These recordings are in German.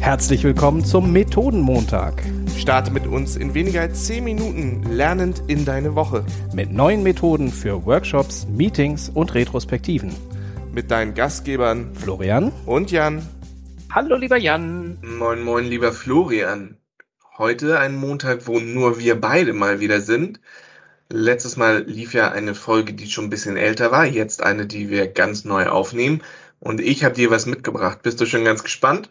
Herzlich willkommen zum Methodenmontag. Starte mit uns in weniger als 10 Minuten lernend in deine Woche. Mit neuen Methoden für Workshops, Meetings und Retrospektiven. Mit deinen Gastgebern Florian und Jan. Hallo lieber Jan. Moin, moin, lieber Florian. Heute ein Montag, wo nur wir beide mal wieder sind. Letztes Mal lief ja eine Folge, die schon ein bisschen älter war, jetzt eine, die wir ganz neu aufnehmen. Und ich habe dir was mitgebracht. Bist du schon ganz gespannt?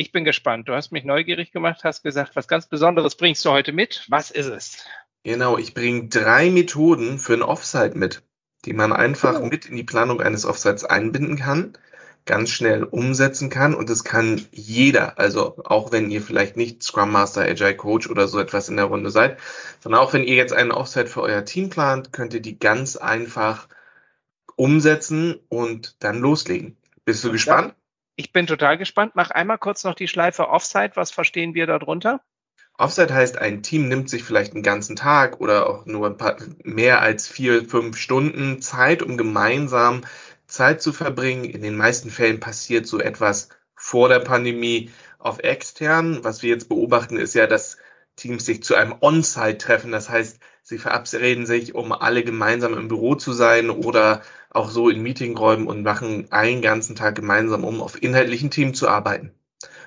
Ich bin gespannt. Du hast mich neugierig gemacht, hast gesagt, was ganz Besonderes bringst du heute mit. Was ist es? Genau, ich bringe drei Methoden für ein Offside mit, die man einfach oh. mit in die Planung eines Offsites einbinden kann, ganz schnell umsetzen kann und es kann jeder, also auch wenn ihr vielleicht nicht Scrum Master, Agile Coach oder so etwas in der Runde seid, sondern auch wenn ihr jetzt einen Offsite für euer Team plant, könnt ihr die ganz einfach umsetzen und dann loslegen. Bist du ja. gespannt? Ich bin total gespannt. Mach einmal kurz noch die Schleife Offside. Was verstehen wir darunter? Offside heißt, ein Team nimmt sich vielleicht einen ganzen Tag oder auch nur paar, mehr als vier, fünf Stunden Zeit, um gemeinsam Zeit zu verbringen. In den meisten Fällen passiert so etwas vor der Pandemie auf extern. Was wir jetzt beobachten, ist ja, dass Teams sich zu einem On-Site treffen. Das heißt, sie verabreden sich, um alle gemeinsam im Büro zu sein oder auch so in Meetingräumen und machen einen ganzen Tag gemeinsam, um auf inhaltlichen Themen zu arbeiten.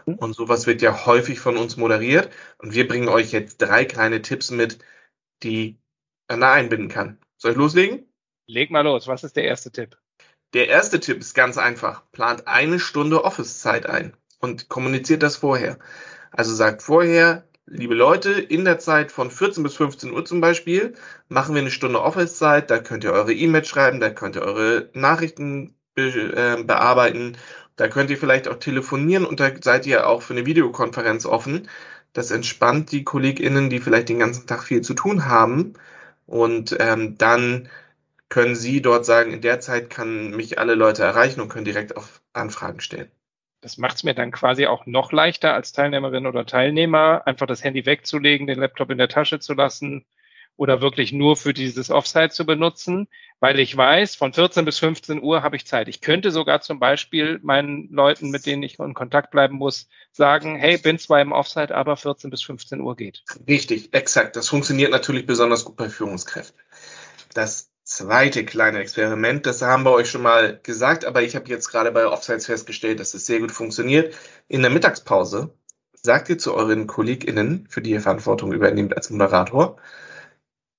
Mhm. Und sowas wird ja häufig von uns moderiert. Und wir bringen euch jetzt drei kleine Tipps mit, die Anna einbinden kann. Soll ich loslegen? Leg mal los. Was ist der erste Tipp? Der erste Tipp ist ganz einfach. Plant eine Stunde Office-Zeit ein und kommuniziert das vorher. Also sagt vorher, liebe Leute, in der Zeit von 14 bis 15 Uhr zum Beispiel machen wir eine Stunde Office-Zeit. Da könnt ihr eure E-Mails schreiben, da könnt ihr eure Nachrichten be äh, bearbeiten, da könnt ihr vielleicht auch telefonieren und da seid ihr auch für eine Videokonferenz offen. Das entspannt die KollegInnen, die vielleicht den ganzen Tag viel zu tun haben. Und ähm, dann können Sie dort sagen, in der Zeit kann mich alle Leute erreichen und können direkt auf Anfragen stellen. Das macht es mir dann quasi auch noch leichter als Teilnehmerin oder Teilnehmer, einfach das Handy wegzulegen, den Laptop in der Tasche zu lassen oder wirklich nur für dieses Offsite zu benutzen, weil ich weiß, von 14 bis 15 Uhr habe ich Zeit. Ich könnte sogar zum Beispiel meinen Leuten, mit denen ich in Kontakt bleiben muss, sagen, hey, bin zwar im Offsite, aber 14 bis 15 Uhr geht. Richtig, exakt. Das funktioniert natürlich besonders gut bei Führungskräften. Das zweite kleine Experiment. Das haben wir euch schon mal gesagt, aber ich habe jetzt gerade bei Offsites festgestellt, dass es sehr gut funktioniert. In der Mittagspause sagt ihr zu euren KollegInnen, für die ihr Verantwortung übernehmt als Moderator,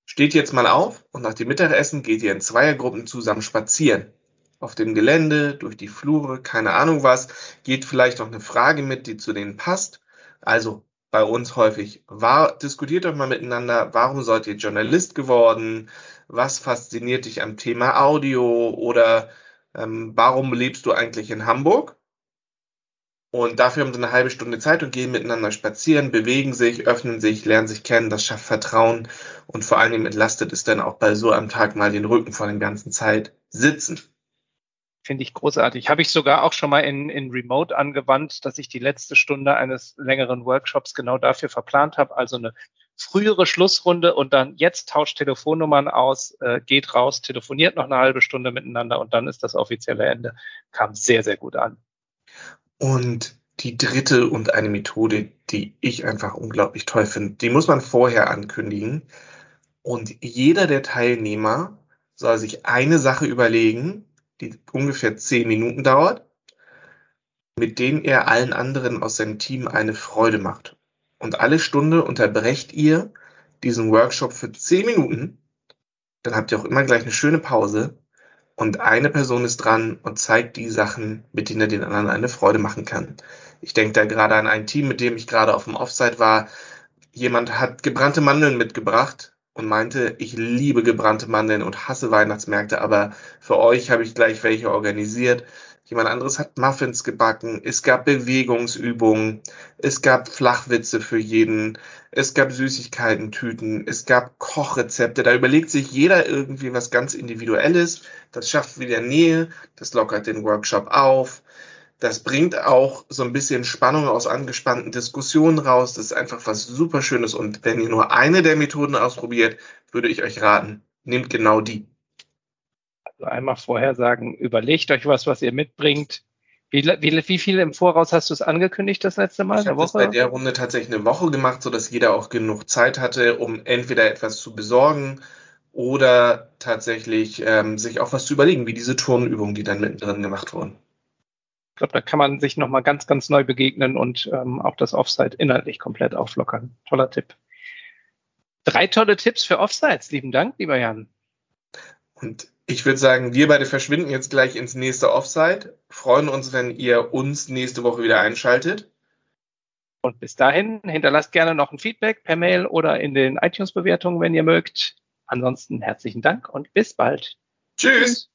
steht jetzt mal auf und nach dem Mittagessen geht ihr in Zweiergruppen zusammen spazieren. Auf dem Gelände, durch die Flure, keine Ahnung was, geht vielleicht noch eine Frage mit, die zu denen passt. Also bei uns häufig, war, diskutiert doch mal miteinander, warum seid ihr Journalist geworden? Was fasziniert dich am Thema Audio oder ähm, warum lebst du eigentlich in Hamburg? Und dafür haben sie eine halbe Stunde Zeit und gehen miteinander spazieren, bewegen sich, öffnen sich, lernen sich kennen, das schafft Vertrauen und vor allem entlastet es dann auch bei so einem Tag mal den Rücken von der ganzen Zeit sitzen. Finde ich großartig. Habe ich sogar auch schon mal in, in Remote angewandt, dass ich die letzte Stunde eines längeren Workshops genau dafür verplant habe. Also eine frühere Schlussrunde und dann jetzt tauscht Telefonnummern aus, äh, geht raus, telefoniert noch eine halbe Stunde miteinander und dann ist das offizielle Ende. Kam sehr, sehr gut an. Und die dritte und eine Methode, die ich einfach unglaublich toll finde, die muss man vorher ankündigen. Und jeder der Teilnehmer soll sich eine Sache überlegen, die ungefähr zehn Minuten dauert, mit denen er allen anderen aus seinem Team eine Freude macht und alle Stunde unterbrecht ihr diesen Workshop für zehn Minuten. Dann habt ihr auch immer gleich eine schöne Pause und eine Person ist dran und zeigt die Sachen, mit denen er den anderen eine Freude machen kann. Ich denke da gerade an ein Team, mit dem ich gerade auf dem Offside war. Jemand hat gebrannte Mandeln mitgebracht und meinte, ich liebe gebrannte Mandeln und hasse Weihnachtsmärkte, aber für euch habe ich gleich welche organisiert. Jemand anderes hat Muffins gebacken. Es gab Bewegungsübungen. Es gab Flachwitze für jeden. Es gab Süßigkeiten-Tüten. Es gab Kochrezepte. Da überlegt sich jeder irgendwie was ganz Individuelles. Das schafft wieder Nähe. Das lockert den Workshop auf. Das bringt auch so ein bisschen Spannung aus angespannten Diskussionen raus. Das ist einfach was super Schönes. Und wenn ihr nur eine der Methoden ausprobiert, würde ich euch raten, nehmt genau die. Also einmal vorher sagen, überlegt euch was, was ihr mitbringt. Wie, wie, wie viel im Voraus hast du es angekündigt das letzte Mal? Ich habe das bei der Runde tatsächlich eine Woche gemacht, sodass jeder auch genug Zeit hatte, um entweder etwas zu besorgen oder tatsächlich ähm, sich auch was zu überlegen, wie diese Turnübungen, die dann mittendrin gemacht wurden. Ich glaube, da kann man sich nochmal ganz, ganz neu begegnen und ähm, auch das Offside inhaltlich komplett auflockern. Toller Tipp. Drei tolle Tipps für Offsides. Lieben Dank, lieber Jan. Und ich würde sagen, wir beide verschwinden jetzt gleich ins nächste Offside. Freuen uns, wenn ihr uns nächste Woche wieder einschaltet. Und bis dahin hinterlasst gerne noch ein Feedback per Mail oder in den iTunes-Bewertungen, wenn ihr mögt. Ansonsten herzlichen Dank und bis bald. Tschüss.